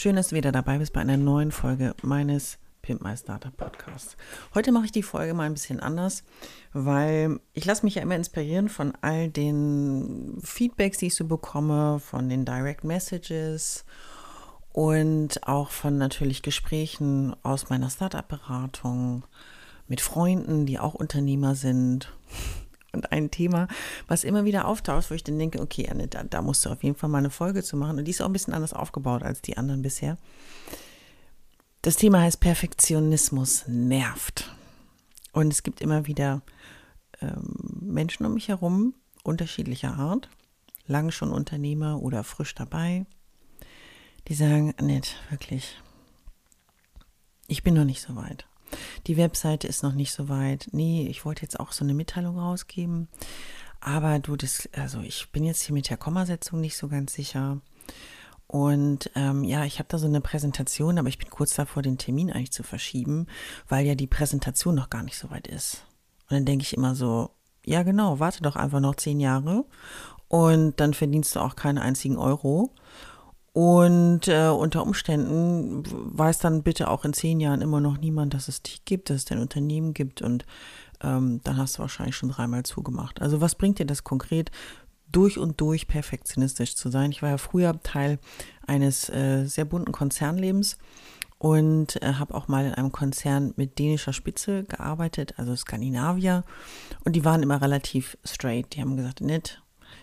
Schön, dass du wieder dabei bist bei einer neuen Folge meines Pimp My Startup Podcasts. Heute mache ich die Folge mal ein bisschen anders, weil ich lasse mich ja immer inspirieren von all den Feedbacks, die ich so bekomme, von den Direct Messages und auch von natürlich Gesprächen aus meiner Startup-Beratung mit Freunden, die auch Unternehmer sind und ein Thema, was immer wieder auftaucht, wo ich dann denke, okay, Anne, da, da musst du auf jeden Fall mal eine Folge zu machen. Und die ist auch ein bisschen anders aufgebaut als die anderen bisher. Das Thema heißt Perfektionismus nervt. Und es gibt immer wieder ähm, Menschen um mich herum, unterschiedlicher Art, lang schon Unternehmer oder frisch dabei, die sagen, Annette, wirklich, ich bin noch nicht so weit. Die Webseite ist noch nicht so weit. Nee, ich wollte jetzt auch so eine Mitteilung rausgeben. Aber du, das, also ich bin jetzt hier mit der Kommasetzung nicht so ganz sicher. Und ähm, ja, ich habe da so eine Präsentation, aber ich bin kurz davor, den Termin eigentlich zu verschieben, weil ja die Präsentation noch gar nicht so weit ist. Und dann denke ich immer so, ja genau, warte doch einfach noch zehn Jahre und dann verdienst du auch keinen einzigen Euro. Und äh, unter Umständen weiß dann bitte auch in zehn Jahren immer noch niemand, dass es dich gibt, dass es dein Unternehmen gibt und ähm, dann hast du wahrscheinlich schon dreimal zugemacht. Also was bringt dir das konkret? Durch und durch perfektionistisch zu sein. Ich war ja früher Teil eines äh, sehr bunten Konzernlebens und äh, habe auch mal in einem Konzern mit dänischer Spitze gearbeitet, also Skandinavier. Und die waren immer relativ straight. Die haben gesagt, Nit,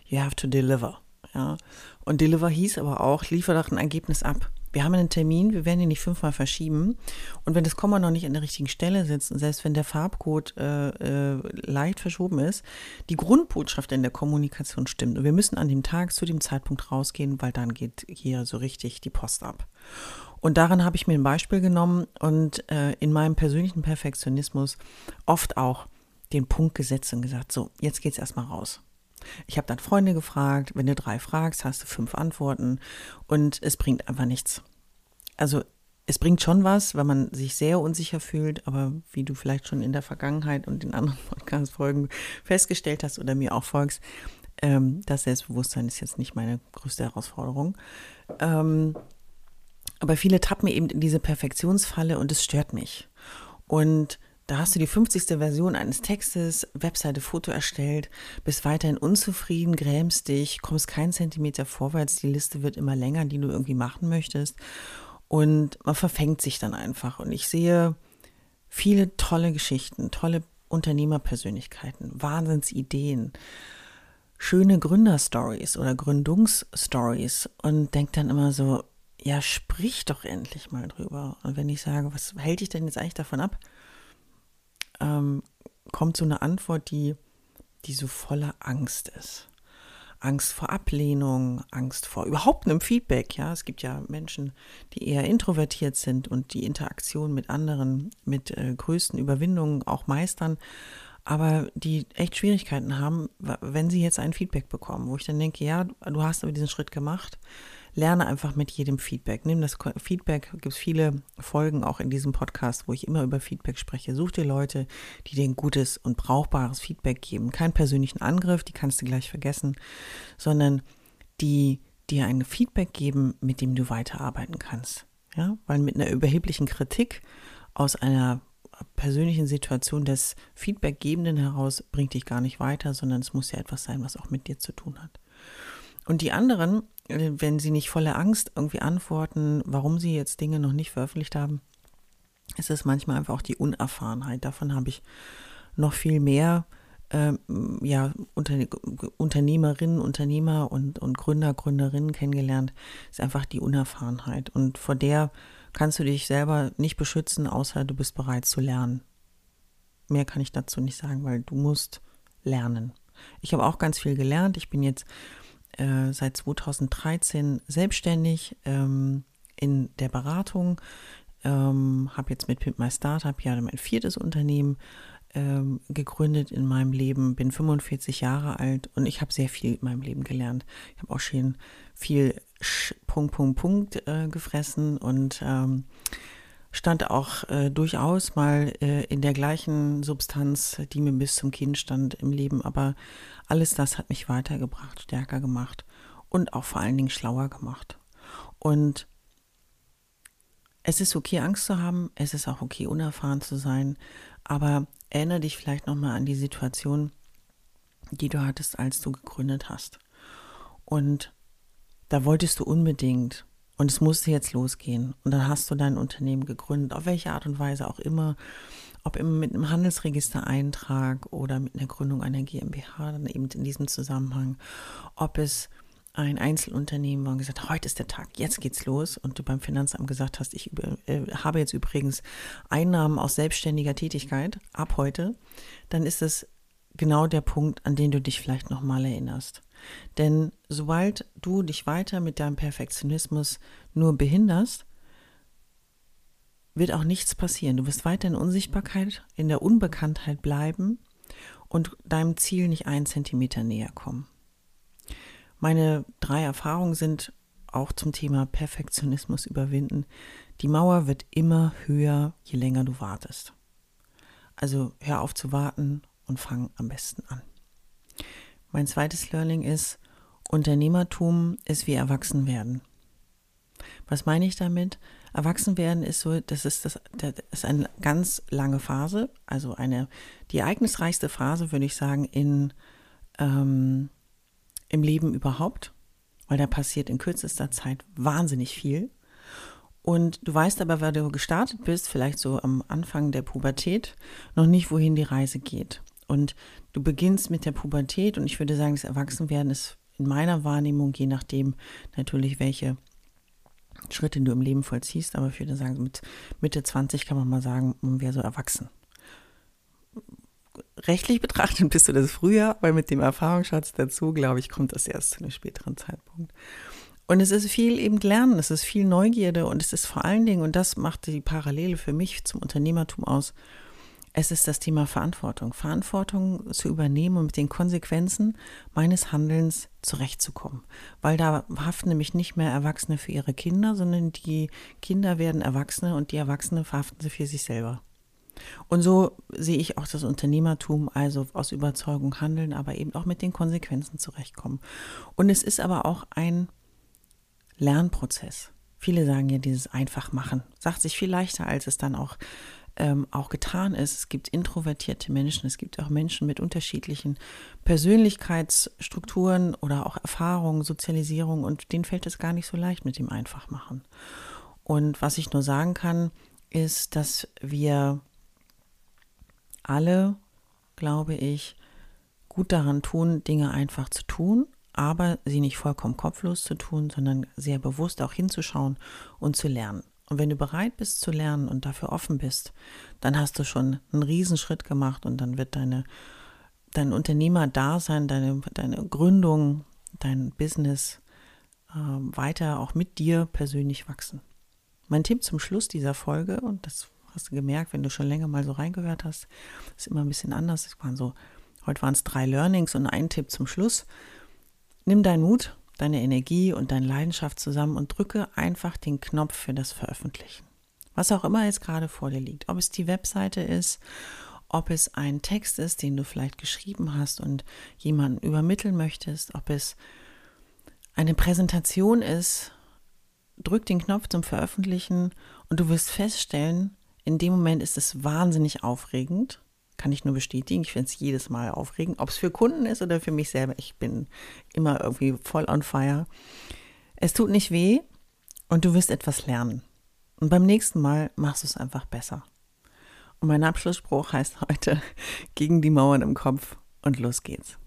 you have to deliver. Ja. Und Deliver hieß aber auch, liefer doch ein Ergebnis ab. Wir haben einen Termin, wir werden ihn nicht fünfmal verschieben. Und wenn das Komma noch nicht an der richtigen Stelle sitzt, und selbst wenn der Farbcode äh, äh, leicht verschoben ist, die Grundbotschaft in der Kommunikation stimmt. Und wir müssen an dem Tag zu dem Zeitpunkt rausgehen, weil dann geht hier so richtig die Post ab. Und daran habe ich mir ein Beispiel genommen und äh, in meinem persönlichen Perfektionismus oft auch den Punkt gesetzt und gesagt, so, jetzt geht's erstmal raus. Ich habe dann Freunde gefragt, wenn du drei fragst, hast du fünf Antworten und es bringt einfach nichts. Also es bringt schon was, wenn man sich sehr unsicher fühlt, aber wie du vielleicht schon in der Vergangenheit und in anderen Podcast-Folgen festgestellt hast oder mir auch folgst, ähm, das Selbstbewusstsein ist jetzt nicht meine größte Herausforderung. Ähm, aber viele tappen eben in diese Perfektionsfalle und es stört mich. Und da hast du die 50. Version eines Textes, Webseite, Foto erstellt, bist weiterhin unzufrieden, grämst dich, kommst keinen Zentimeter vorwärts, die Liste wird immer länger, die du irgendwie machen möchtest. Und man verfängt sich dann einfach. Und ich sehe viele tolle Geschichten, tolle Unternehmerpersönlichkeiten, Wahnsinnsideen, schöne Gründerstories oder Gründungsstories und denke dann immer so, ja, sprich doch endlich mal drüber. Und wenn ich sage, was hält dich denn jetzt eigentlich davon ab? Ähm, kommt so eine Antwort, die, die so voller Angst ist. Angst vor Ablehnung, Angst vor überhaupt einem Feedback. Ja, es gibt ja Menschen, die eher introvertiert sind und die Interaktion mit anderen mit äh, größten Überwindungen auch meistern, aber die echt Schwierigkeiten haben, wenn sie jetzt ein Feedback bekommen, wo ich dann denke, ja, du hast aber diesen Schritt gemacht, lerne einfach mit jedem Feedback. Nimm das Feedback, gibt es viele Folgen auch in diesem Podcast, wo ich immer über Feedback spreche. Such dir Leute, die dir ein gutes und brauchbares Feedback geben. Keinen persönlichen Angriff, die kannst du gleich vergessen, sondern die dir ein Feedback geben, mit dem du weiterarbeiten kannst. Ja, weil mit einer überheblichen Kritik aus einer persönlichen Situation des Feedbackgebenden heraus bringt dich gar nicht weiter, sondern es muss ja etwas sein, was auch mit dir zu tun hat. Und die anderen, äh, wenn sie nicht voller Angst irgendwie antworten, warum sie jetzt Dinge noch nicht veröffentlicht haben, ist es manchmal einfach auch die Unerfahrenheit. Davon habe ich noch viel mehr ähm, ja, Unter Unternehmerinnen, Unternehmer und, und Gründer, Gründerinnen kennengelernt, ist einfach die Unerfahrenheit. Und vor der kannst du dich selber nicht beschützen, außer du bist bereit zu lernen. Mehr kann ich dazu nicht sagen, weil du musst lernen. Ich habe auch ganz viel gelernt. Ich bin jetzt äh, seit 2013 selbstständig ähm, in der Beratung, ähm, habe jetzt mit Pimp My Startup ja mein viertes Unternehmen ähm, gegründet in meinem Leben, bin 45 Jahre alt und ich habe sehr viel in meinem Leben gelernt. Ich habe auch schon viel Sch Punkt, Punkt, Punkt äh, gefressen und ähm, stand auch äh, durchaus mal äh, in der gleichen Substanz, die mir bis zum Kind stand im Leben. Aber alles das hat mich weitergebracht, stärker gemacht und auch vor allen Dingen schlauer gemacht. Und es ist okay, Angst zu haben, es ist auch okay, unerfahren zu sein, aber erinnere dich vielleicht nochmal an die Situation, die du hattest, als du gegründet hast. Und da wolltest du unbedingt und es musste jetzt losgehen. Und dann hast du dein Unternehmen gegründet, auf welche Art und Weise auch immer, ob immer mit einem Handelsregistereintrag oder mit einer Gründung einer GmbH, dann eben in diesem Zusammenhang, ob es ein Einzelunternehmen war und gesagt, heute ist der Tag, jetzt geht's los. Und du beim Finanzamt gesagt hast, ich über, äh, habe jetzt übrigens Einnahmen aus selbstständiger Tätigkeit ab heute, dann ist es genau der Punkt, an den du dich vielleicht nochmal erinnerst. Denn sobald du dich weiter mit deinem Perfektionismus nur behinderst, wird auch nichts passieren. Du wirst weiter in Unsichtbarkeit, in der Unbekanntheit bleiben und deinem Ziel nicht einen Zentimeter näher kommen. Meine drei Erfahrungen sind auch zum Thema Perfektionismus überwinden. Die Mauer wird immer höher, je länger du wartest. Also hör auf zu warten und fang am besten an. Mein zweites Learning ist, Unternehmertum ist wie Erwachsenwerden. Was meine ich damit? Erwachsenwerden ist so, das ist das, das ist eine ganz lange Phase, also eine die ereignisreichste Phase, würde ich sagen, in ähm, im Leben überhaupt, weil da passiert in kürzester Zeit wahnsinnig viel. Und du weißt aber, weil du gestartet bist, vielleicht so am Anfang der Pubertät, noch nicht, wohin die Reise geht. Und du beginnst mit der Pubertät und ich würde sagen, das Erwachsenwerden ist in meiner Wahrnehmung, je nachdem natürlich, welche Schritte du im Leben vollziehst, aber ich würde sagen, mit Mitte 20 kann man mal sagen, man wäre so erwachsen rechtlich betrachtet bist du das früher, weil mit dem Erfahrungsschatz dazu, glaube ich, kommt das erst zu einem späteren Zeitpunkt. Und es ist viel eben Lernen, es ist viel Neugierde und es ist vor allen Dingen, und das macht die Parallele für mich zum Unternehmertum aus, es ist das Thema Verantwortung. Verantwortung zu übernehmen und mit den Konsequenzen meines Handelns zurechtzukommen. Weil da haften nämlich nicht mehr Erwachsene für ihre Kinder, sondern die Kinder werden Erwachsene und die Erwachsene verhaften sie für sich selber. Und so sehe ich auch das Unternehmertum, also aus Überzeugung handeln, aber eben auch mit den Konsequenzen zurechtkommen. Und es ist aber auch ein Lernprozess. Viele sagen ja dieses einfach machen, sagt sich viel leichter, als es dann auch ähm, auch getan ist. Es gibt introvertierte Menschen, es gibt auch Menschen mit unterschiedlichen Persönlichkeitsstrukturen oder auch Erfahrungen, Sozialisierung und denen fällt es gar nicht so leicht mit dem Einfachmachen. Und was ich nur sagen kann, ist, dass wir alle, glaube ich, gut daran tun, Dinge einfach zu tun, aber sie nicht vollkommen kopflos zu tun, sondern sehr bewusst auch hinzuschauen und zu lernen. Und wenn du bereit bist zu lernen und dafür offen bist, dann hast du schon einen Riesenschritt gemacht und dann wird deine, dein Unternehmerdasein, deine, deine Gründung, dein Business äh, weiter auch mit dir persönlich wachsen. Mein Tipp zum Schluss dieser Folge, und das Hast du gemerkt, wenn du schon länger mal so reingehört hast, ist immer ein bisschen anders. Es waren so, heute waren es drei Learnings und ein Tipp zum Schluss. Nimm deinen Mut, deine Energie und deine Leidenschaft zusammen und drücke einfach den Knopf für das Veröffentlichen. Was auch immer jetzt gerade vor dir liegt. Ob es die Webseite ist, ob es ein Text ist, den du vielleicht geschrieben hast und jemanden übermitteln möchtest, ob es eine Präsentation ist, drück den Knopf zum Veröffentlichen und du wirst feststellen, in dem Moment ist es wahnsinnig aufregend. Kann ich nur bestätigen. Ich finde es jedes Mal aufregend. Ob es für Kunden ist oder für mich selber. Ich bin immer irgendwie voll on fire. Es tut nicht weh und du wirst etwas lernen. Und beim nächsten Mal machst du es einfach besser. Und mein Abschlussspruch heißt heute gegen die Mauern im Kopf und los geht's.